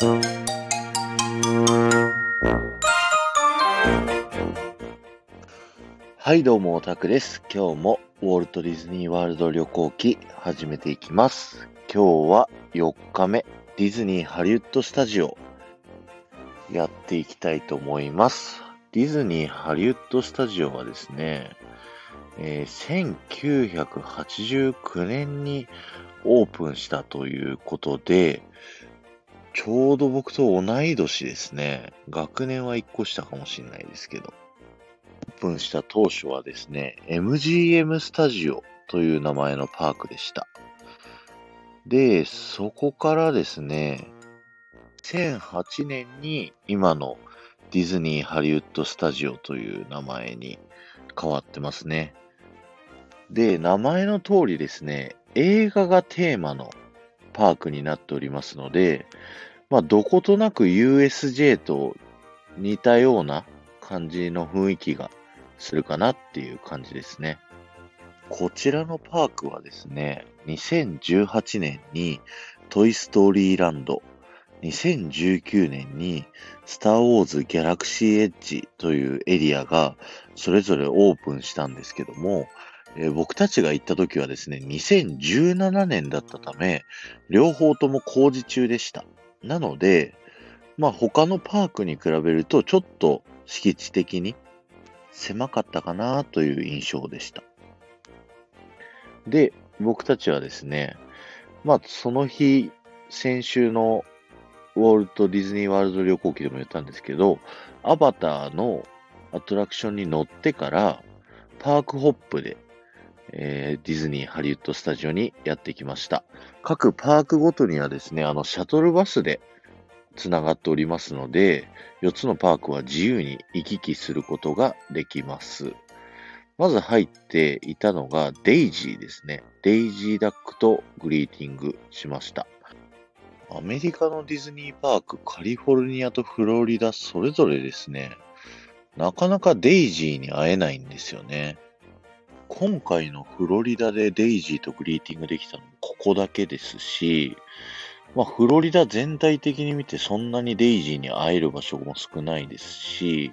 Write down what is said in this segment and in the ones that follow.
はい、どうも、オタクです。今日もウォルト・ディズニー・ワールド旅行記始めていきます。今日は4日目、ディズニー・ハリウッド・スタジオやっていきたいと思います。ディズニー・ハリウッド・スタジオはですね、えー1989年にオープンしたということで、ちょうど僕と同い年ですね。学年は1個下かもしれないですけど。オープンした当初はですね、MGM スタジオという名前のパークでした。で、そこからですね、2008年に今のディズニーハリウッドスタジオという名前に変わってますね。で、名前の通りですね、映画がテーマのパークになっておりますので、まあ、どことなく USJ と似たような感じの雰囲気がするかなっていう感じですね。こちらのパークはですね、2018年にトイストーリーランド、2019年にスターウォーズギャラクシーエッジというエリアがそれぞれオープンしたんですけども、えー僕たちが行った時はですね、2017年だったため、両方とも工事中でした。なので、まあ他のパークに比べるとちょっと敷地的に狭かったかなという印象でした。で、僕たちはですね、まあその日、先週のウォルト・ディズニー・ワールド旅行記でも言ったんですけど、アバターのアトラクションに乗ってから、パークホップで、えーディズニー・ハリウッド・スタジオにやってきました。各パークごとにはですね、あの、シャトルバスでつながっておりますので、4つのパークは自由に行き来することができます。まず入っていたのがデイジーですね。デイジーダックとグリーティングしました。アメリカのディズニーパーク、カリフォルニアとフロリダ、それぞれですね、なかなかデイジーに会えないんですよね。今回のフロリダでデイジーとグリーティングできたのもここだけですし、まあ、フロリダ全体的に見てそんなにデイジーに会える場所も少ないですし、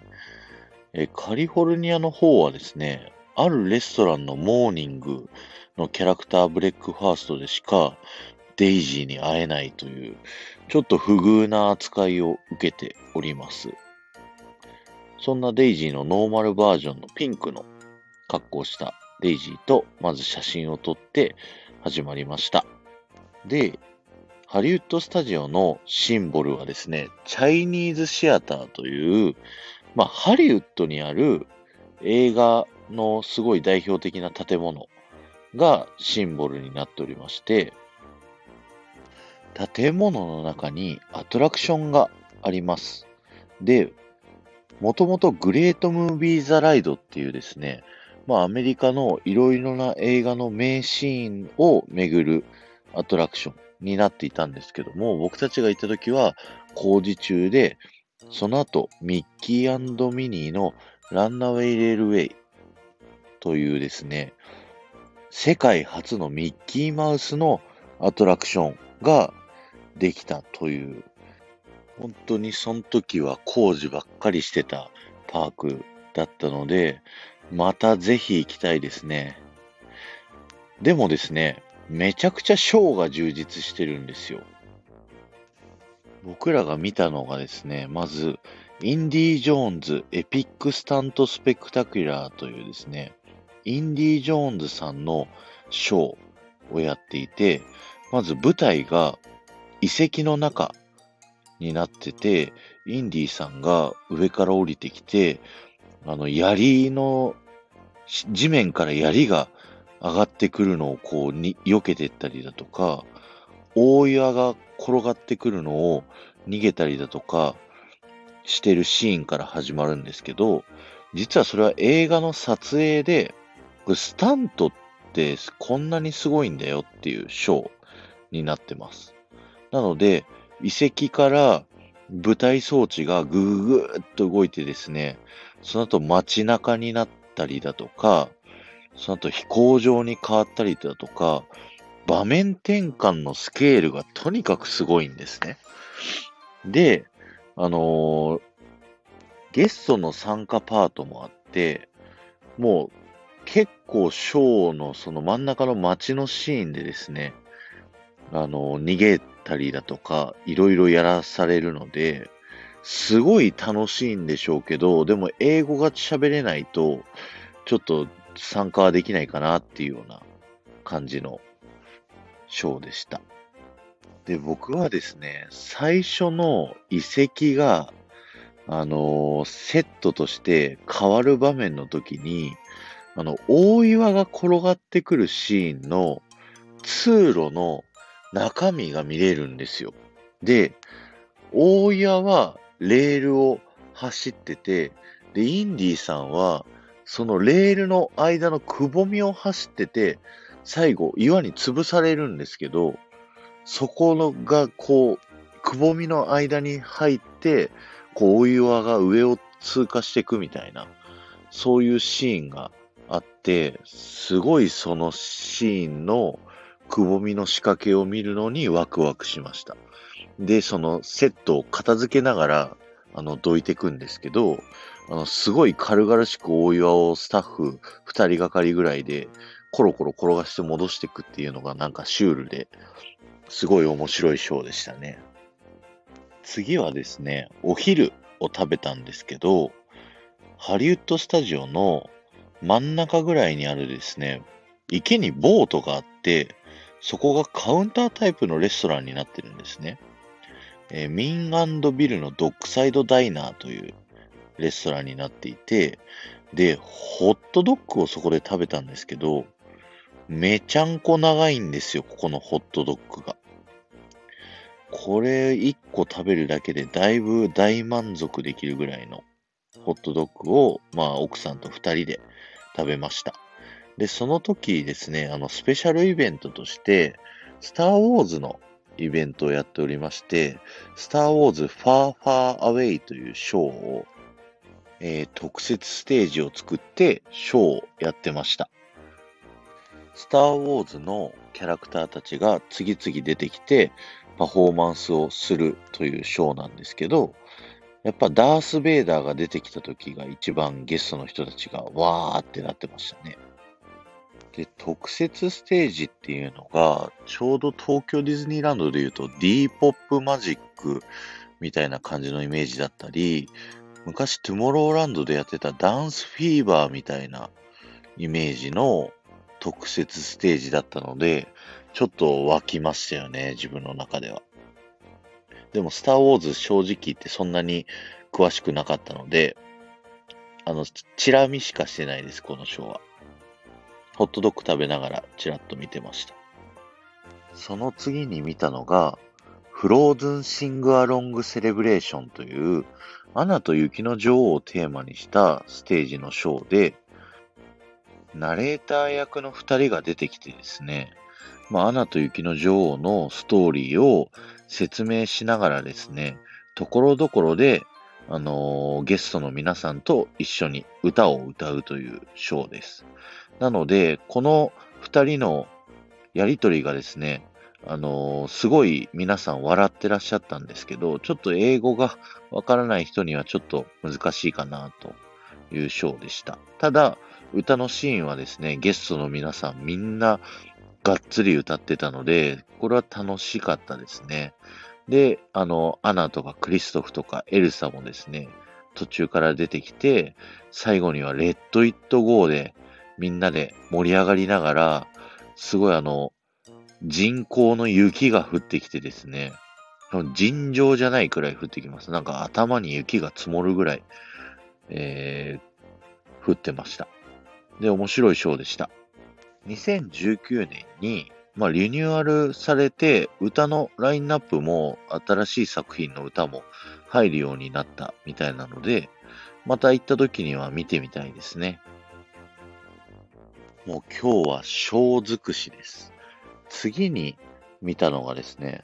えカリフォルニアの方はですね、あるレストランのモーニングのキャラクターブレックファーストでしかデイジーに会えないという、ちょっと不遇な扱いを受けております。そんなデイジーのノーマルバージョンのピンクの格好をしたデイジーとまず写真を撮って始まりました。で、ハリウッドスタジオのシンボルはですね、チャイニーズシアターという、まあ、ハリウッドにある映画のすごい代表的な建物がシンボルになっておりまして、建物の中にアトラクションがあります。で、もともとグレートムービーザライドっていうですね、まあアメリカのいろいろな映画の名シーンを巡るアトラクションになっていたんですけども、僕たちが行った時は工事中で、その後ミッキーミニーのランナウェイレールウェイというですね、世界初のミッキーマウスのアトラクションができたという、本当にその時は工事ばっかりしてたパークだったので、またぜひ行きたいですね。でもですね、めちゃくちゃショーが充実してるんですよ。僕らが見たのがですね、まず、インディ・ジョーンズエピック・スタント・スペクタキュラーというですね、インディ・ジョーンズさんのショーをやっていて、まず舞台が遺跡の中になってて、インディさんが上から降りてきて、あの、槍の、地面から槍が上がってくるのをこうに、避けてったりだとか、大岩が転がってくるのを逃げたりだとかしてるシーンから始まるんですけど、実はそれは映画の撮影で、スタントってこんなにすごいんだよっていうショーになってます。なので、遺跡から舞台装置がぐぐぐっと動いてですね、その後街中になったりだとか、その後飛行場に変わったりだとか、場面転換のスケールがとにかくすごいんですね。で、あのーゲストの参加パートもあって、もう結構ショーのその真ん中の街のシーンでですね、あの逃げたりだとか、いろいろやらされるので、すごい楽しいんでしょうけど、でも英語が喋れないと、ちょっと参加はできないかなっていうような感じのショーでした。で、僕はですね、最初の遺跡が、あのーセットとして変わる場面の時に、あの、大岩が転がってくるシーンの通路の中身が見れるんですよ。で、大岩はレールを走ってて、で、インディーさんは、そのレールの間のくぼみを走ってて、最後、岩に潰されるんですけど、そこのが、こう、くぼみの間に入って、こう、大岩が上を通過していくみたいな、そういうシーンがあって、すごいそのシーンのくぼみの仕掛けを見るのにワクワクしました。で、そのセットを片付けながら、あの、どいていくんですけど、あの、すごい軽々しく大岩をスタッフ二人がかりぐらいで、コロコロ転がして戻していくっていうのがなんかシュールで、すごい面白いショーでしたね。次はですね、お昼を食べたんですけど、ハリウッドスタジオの真ん中ぐらいにあるですね、池にボートがあって、そこがカウンタータイプのレストランになってるんですね。えーミンビルのドッグサイドダイナーというレストランになっていて、で、ホットドッグをそこで食べたんですけど、めちゃんこ長いんですよ、ここのホットドッグが。これ1個食べるだけでだいぶ大満足できるぐらいのホットドッグを、まあ、奥さんと2人で食べました。で、その時ですね、あの、スペシャルイベントとして、スター・ウォーズのイベントをやっておりまして、スター・ウォーズ・ファー・ファー・アウェイというショーを、えー特設ステージを作ってショーをやってました。スター・ウォーズのキャラクターたちが次々出てきてパフォーマンスをするというショーなんですけど、やっぱダース・ベイダーが出てきた時が一番ゲストの人たちがわーってなってましたね。で、特設ステージっていうのが、ちょうど東京ディズニーランドで言うと D ポップマジックみたいな感じのイメージだったり、昔トゥモローランドでやってたダンスフィーバーみたいなイメージの特設ステージだったので、ちょっと湧きましたよね、自分の中では。でも、スター・ウォーズ正直言ってそんなに詳しくなかったので、あの、チラ見しかしてないです、このショーは。ホットドッグ食べながらチラッと見てました。その次に見たのが、フローズンシングアロングセレブレーションという、アナと雪の女王をテーマにしたステージのショーで、ナレーター役の二人が出てきてですね、まあ、アナと雪の女王のストーリーを説明しながらですね、ところどころで、あのーゲストの皆さんと一緒に歌を歌うというショーです。なので、この二人のやりとりがですね、あのーすごい皆さん笑ってらっしゃったんですけど、ちょっと英語がわからない人にはちょっと難しいかなというショーでした。ただ、歌のシーンはですね、ゲストの皆さんみんながっつり歌ってたので、これは楽しかったですね。で、あの、アナとかクリストフとかエルサもですね、途中から出てきて、最後にはレッド・イット・ゴーでみんなで盛り上がりながら、すごいあの、人工の雪が降ってきてですね、尋常じゃないくらい降ってきます。なんか頭に雪が積もるぐらい、えー、降ってました。で、面白いショーでした。2019年に、まあ、リニューアルされて、歌のラインナップも新しい作品の歌も入るようになったみたいなので、また行った時には見てみたいですね。もう今日はショー尽くしです。次に見たのがですね、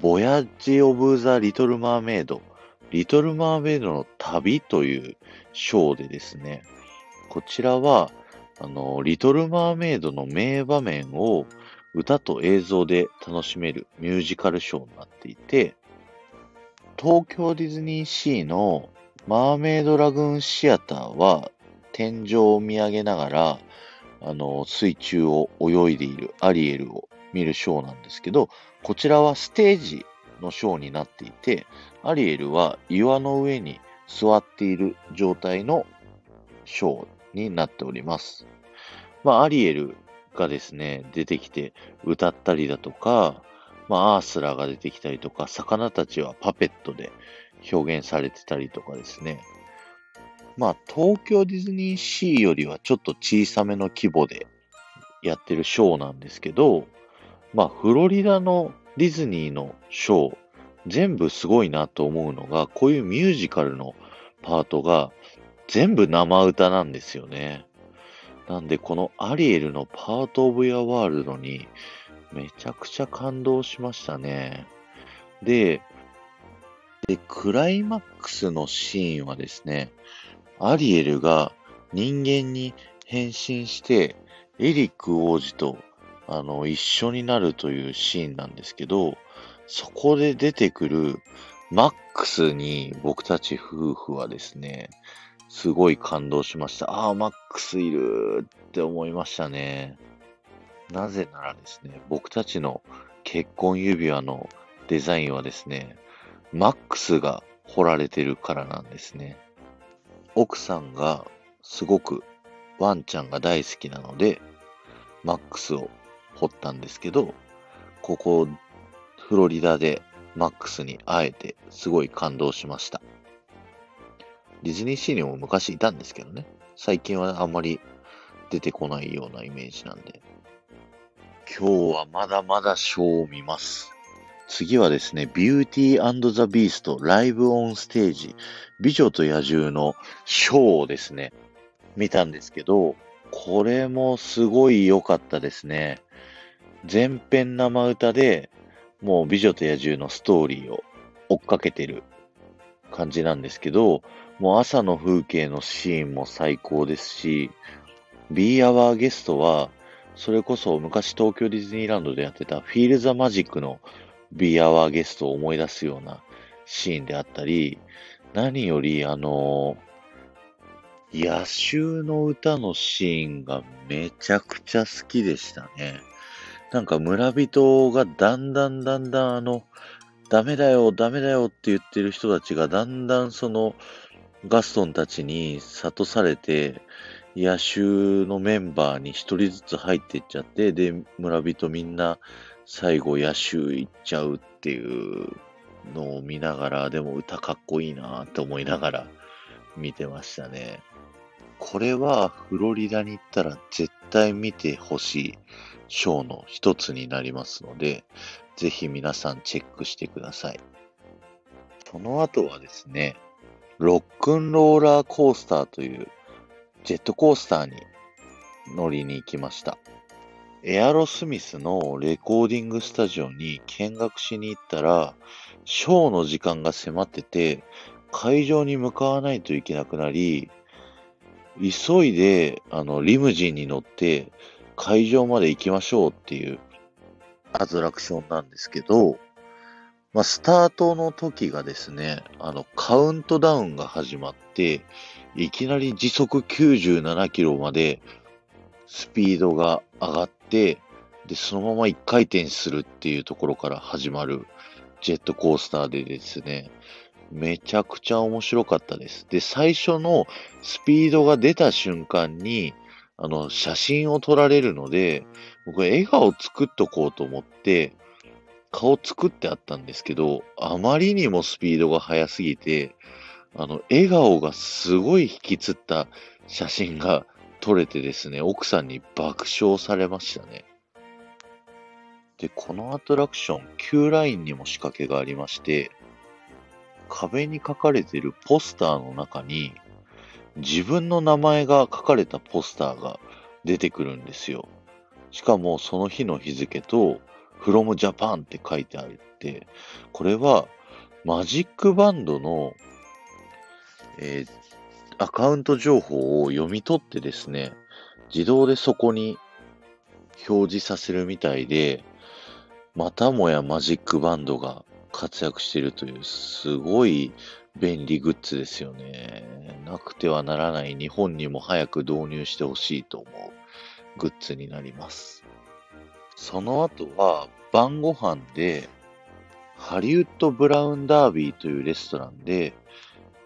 ボヤッジ・オブ・ザ・リトル・マーメイド、リトル・マーメイドの旅というショーでですね、こちらは、あの、リトル・マーメイドの名場面を歌と映像で楽しめるミュージカルショーになっていて、東京ディズニーシーのマーメイドラグーンシアターは天井を見上げながら、あの、水中を泳いでいるアリエルを見るショーなんですけど、こちらはステージのショーになっていて、アリエルは岩の上に座っている状態のショーになっております。まあ、アリエルがですね、出てきて歌ったりだとか、まあ、アースラーが出てきたりとか、魚たちはパペットで表現されてたりとかですね。まあ、東京ディズニーシーよりはちょっと小さめの規模でやってるショーなんですけど、まあ、フロリダのディズニーのショー、全部すごいなと思うのが、こういうミュージカルのパートが全部生歌なんですよね。なんで、このアリエルのパートオブヤワールドにめちゃくちゃ感動しましたね。で、で、クライマックスのシーンはですね、アリエルが人間に変身して、エリック王子とあの一緒になるというシーンなんですけど、そこで出てくるマックスに僕たち夫婦はですね、すごい感動しました。ああ、マックスいるって思いましたね。なぜならですね、僕たちの結婚指輪のデザインはですね、マックスが彫られてるからなんですね。奥さんがすごくワンちゃんが大好きなので、マックスを掘ったんですけど、ここ、フロリダでマックスに会えてすごい感動しました。ディズニーシーにも昔いたんですけどね。最近はあんまり出てこないようなイメージなんで。今日はまだまだショーを見ます。次はですね、ビューティーザ・ビーストライブオンステージ、美女と野獣のショーをですね、見たんですけど、これもすごい良かったですね。全編生歌で、もう美女と野獣のストーリーを追っかけてる感じなんですけど、もう朝の風景のシーンも最高ですし、Be Our Guest は、それこそ昔東京ディズニーランドでやってたフィールザマジックの Be Our Guest を思い出すようなシーンであったり、何よりあの野衆の歌のシーンがめちゃくちゃ好きでしたね。なんか村人がだんだんだんだんあの、ダメだよ、ダメだよって言ってる人たちがだんだんそのガストンたちに諭されて、野手のメンバーに一人ずつ入っていっちゃって、で、村人みんな最後野手行っちゃうっていうのを見ながら、でも歌かっこいいなって思いながら見てましたね。これはフロリダに行ったら絶対見てほしいショーの一つになりますので、ぜひ皆さんチェックしてください。その後はですね、ロックンローラーコースターというジェットコースターに乗りに行きました。エアロスミスのレコーディングスタジオに見学しに行ったら、ショーの時間が迫ってて、会場に向かわないといけなくなり、急いで、あの、リムジンに乗って会場まで行きましょうっていうアトラクションなんですけど、まあ、スタートの時がですね、あの、カウントダウンが始まって、いきなり時速97キロまでスピードが上がって、で、そのまま一回転するっていうところから始まるジェットコースターでですね、めちゃくちゃ面白かったです。で、最初のスピードが出た瞬間に、あの、写真を撮られるので、僕笑顔作っとこうと思って、顔作ってあったんですけど、あまりにもスピードが速すぎて、あの、笑顔がすごい引きつった写真が撮れてですね、奥さんに爆笑されましたね。で、このアトラクション、Q ラインにも仕掛けがありまして、壁に書かれているポスターの中に、自分の名前が書かれたポスターが出てくるんですよ。しかもその日の日付と、from Japan って書いてあって、これはマジックバンドの、えー、アカウント情報を読み取ってですね、自動でそこに表示させるみたいで、またもやマジックバンドが活躍しているという、すごい便利グッズですよね。なくてはならない日本にも早く導入してほしいと思うグッズになります。その後は晩ご飯でハリウッドブラウンダービーというレストランで、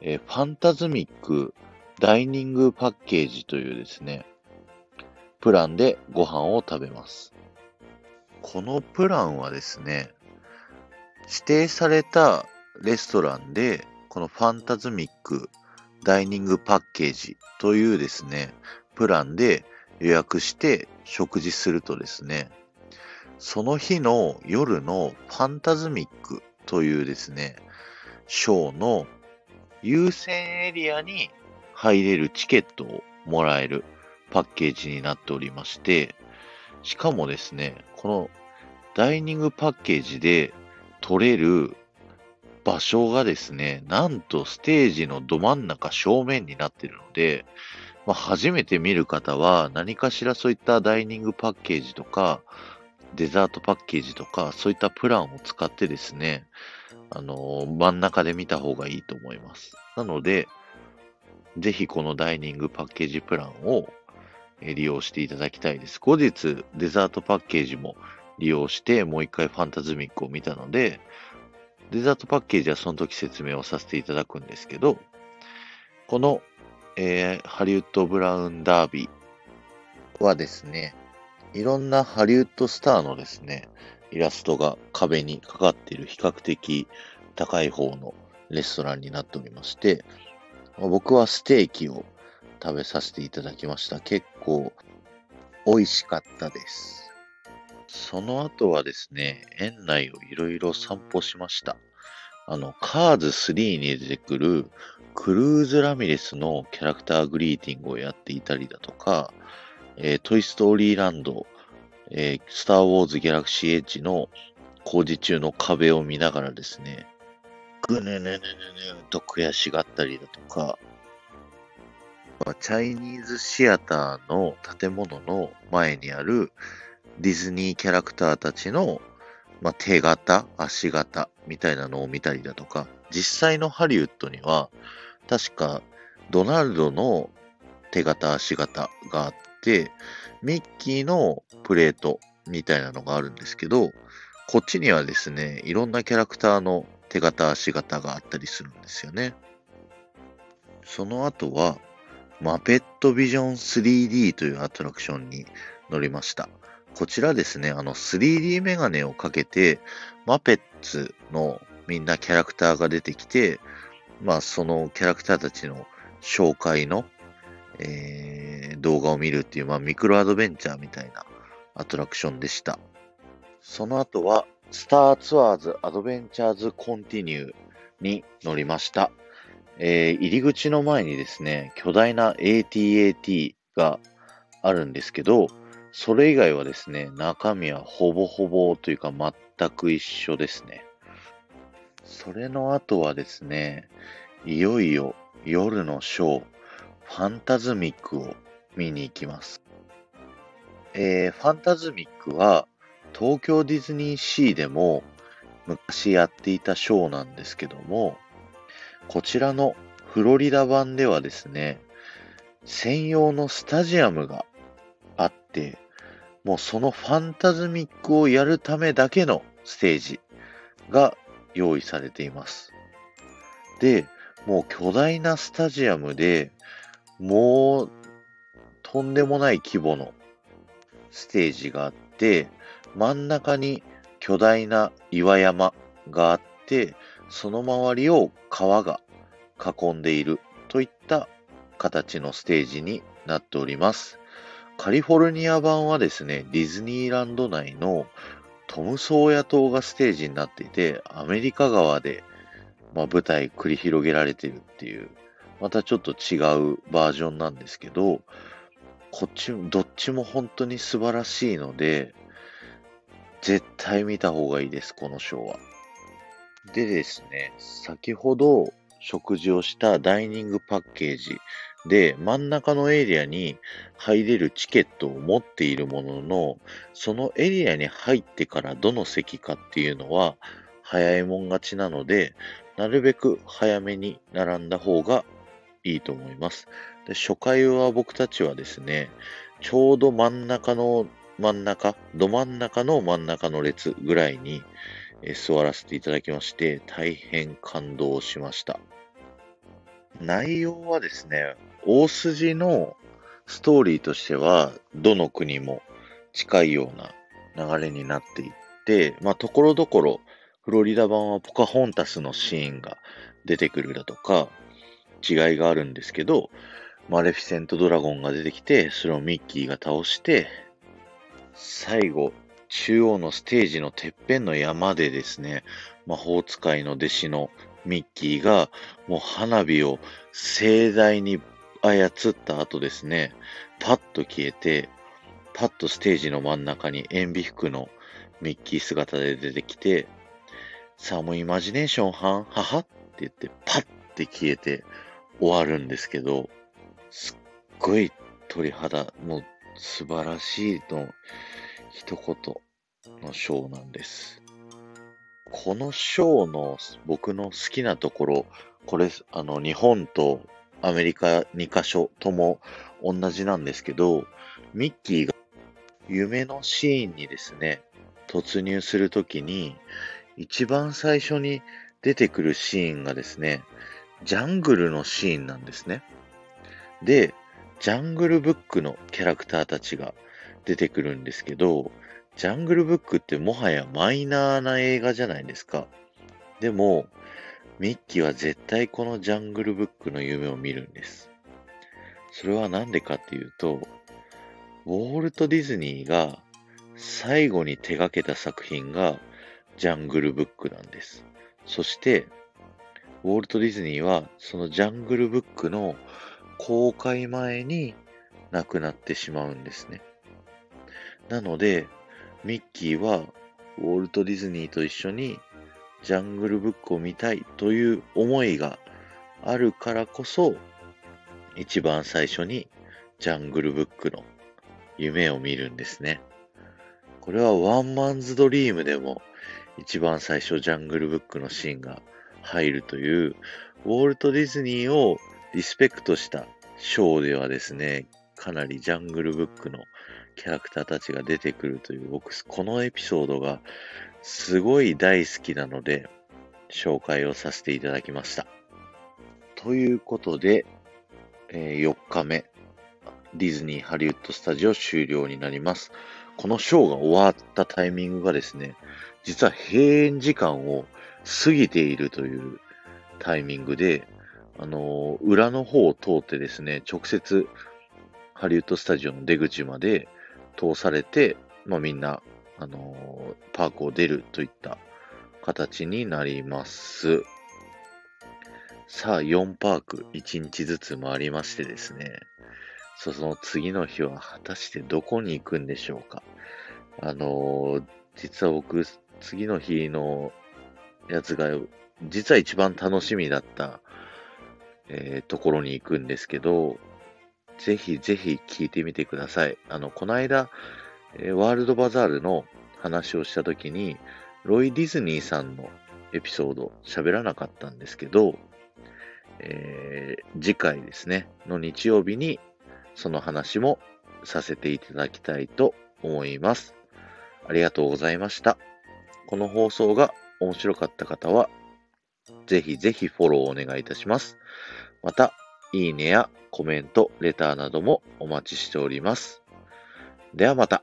えファンタズミックダイニングパッケージというですね、プランでご飯を食べます。このプランはですね、指定されたレストランで、このファンタズミックダイニングパッケージというですね、プランで予約して食事するとですね、その日の夜のファンタズミックというですね、ショーの優先エリアに入れるチケットをもらえるパッケージになっておりまして、しかもですね、このダイニングパッケージで取れる場所がですね、なんとステージのど真ん中正面になっているので、まあ、初めて見る方は何かしらそういったダイニングパッケージとか、デザートパッケージとか、そういったプランを使ってですね、あの、真ん中で見た方がいいと思います。なので、ぜひこのダイニングパッケージプランを利用していただきたいです。後日、デザートパッケージも利用して、もう一回ファンタズミックを見たので、デザートパッケージはその時説明をさせていただくんですけど、この、えー、ハリウッドブラウンダービーはですね、いろんなハリウッドスターのですね、イラストが壁にかかっている比較的高い方のレストランになっておりまして、僕はステーキを食べさせていただきました。結構美味しかったです。その後はですね、園内をいろいろ散歩しました。あの、カーズ3に出てくるクルーズ・ラミレスのキャラクターグリーティングをやっていたりだとか、えー、トイ・ストーリーランド、えー、スター・ウォーズ・ギャラクシー・エッジの工事中の壁を見ながらですね、ぐねねねねねと悔しがったりだとか、まあチャイニーズシアターの建物の前にあるディズニーキャラクターたちの、まあ、手形、足形みたいなのを見たりだとか、実際のハリウッドには、確かドナルドの手形、足形があって、ミッキーのプレートみたいなのがあるんですけど、こっちにはですね、いろんなキャラクターの手形、足形があったりするんですよね。その後は、マペットビジョン 3D というアトラクションに乗りました。こちらですね、あの 3D メガネをかけて、マペッツのみんなキャラクターが出てきて、まあそのキャラクターたちの紹介の、えー、動画を見るっていう、まあミクロアドベンチャーみたいなアトラクションでした。その後は、スターツアーズアドベンチャーズコンティニューに乗りました。えー、入り口の前にですね、巨大な ATAT があるんですけど、それ以外はですね、中身はほぼほぼというか全く一緒ですね。それの後はですね、いよいよ夜のショー、ファンタズミックを見に行きます。えー、ファンタズミックは東京ディズニーシーでも昔やっていたショーなんですけども、こちらのフロリダ版ではですね、専用のスタジアムがあって、もうそのファンタズミックをやるためだけのステージが用意されています。で、もう巨大なスタジアムで、もうとんでもない規模のステージがあって、真ん中に巨大な岩山があって、その周りを川が囲んでいるといった形のステージになっております。カリフォルニア版はですね、ディズニーランド内のトムソーヤ島がステージになっていて、アメリカ側で、まあ、舞台繰り広げられてるっていう、またちょっと違うバージョンなんですけど、こっち、どっちも本当に素晴らしいので、絶対見た方がいいです、このショーは。でですね、先ほど食事をしたダイニングパッケージで、真ん中のエリアに入れるチケットを持っているものの、そのエリアに入ってからどの席かっていうのは、早いもん勝ちなので、なるべく早めに並んだ方がいいと思います。で初回は僕たちはですね、ちょうど真ん中の真ん中、ど真ん中の真ん中の列ぐらいに座らせていただきまして、大変感動しました。内容はですね、大筋のストーリーとしては、どの国も近いような流れになっていって、まあ、ところどころ、フロリダ版はポカホンタスのシーンが出てくるだとか、違いがあるんですけど、マレフィセントドラゴンが出てきて、それをミッキーが倒して、最後、中央のステージのてっぺんの山でですね、魔法使いの弟子のミッキーが、もう花火を盛大に操った後ですね、パッと消えて、パッとステージの真ん中に塩ビ服のミッキー姿で出てきて、さあもうイマジネーションはははって言ってパッて消えて終わるんですけど、すっごい鳥肌、もう素晴らしいの一言のショーなんです。このショーの僕の好きなところ、これ、あの、日本とアメリカ2カ所とも同じなんですけど、ミッキーが夢のシーンにですね、突入するときに、一番最初に出てくるシーンがですね、ジャングルのシーンなんですね。で、ジャングルブックのキャラクターたちが出てくるんですけど、ジャングルブックってもはやマイナーな映画じゃないですか。でも、ミッキーは絶対このジャングルブックの夢を見るんです。それはなんでかっていうと、ウォルト・ディズニーが最後に手掛けた作品がジャングルブックなんです。そして、ウォルト・ディズニーはそのジャングルブックの公開前に亡くなってしまうんですね。なので、ミッキーはウォルト・ディズニーと一緒にジャングルブックを見たいという思いがあるからこそ、一番最初にジャングルブックの夢を見るんですね。これはワンマンズドリームでも一番最初ジャングルブックのシーンが入るという、ウォルト・ディズニーをリスペクトしたショーではですね、かなりジャングルブックのキャラクターたちが出てくるという、僕、このエピソードがすごい大好きなので、紹介をさせていただきました。ということで、え、4日目、ディズニーハリウッドスタジオ終了になります。このショーが終わったタイミングがですね、実は閉園時間を過ぎているというタイミングで、あのー、裏の方を通ってですね、直接ハリウッドスタジオの出口まで通されて、まあ、みんな、あのー、パークを出るといった形になります。さあ、4パーク1日ずつ回りましてですね、その次の日は果たしてどこに行くんでしょうか。あのー、実は僕、次の日のやつが、実は一番楽しみだった、えー、ところに行くんですけど、ぜひぜひ聞いてみてください。あの、この間、えー、ワールドバザールの話をしたときに、ロイ・ディズニーさんのエピソード喋らなかったんですけど、えー、次回ですね、の日曜日にその話もさせていただきたいと思います。ありがとうございました。この放送が面白かった方は、ぜひぜひフォローお願いいたします。また、いいねやコメント、レターなどもお待ちしております。ではまた。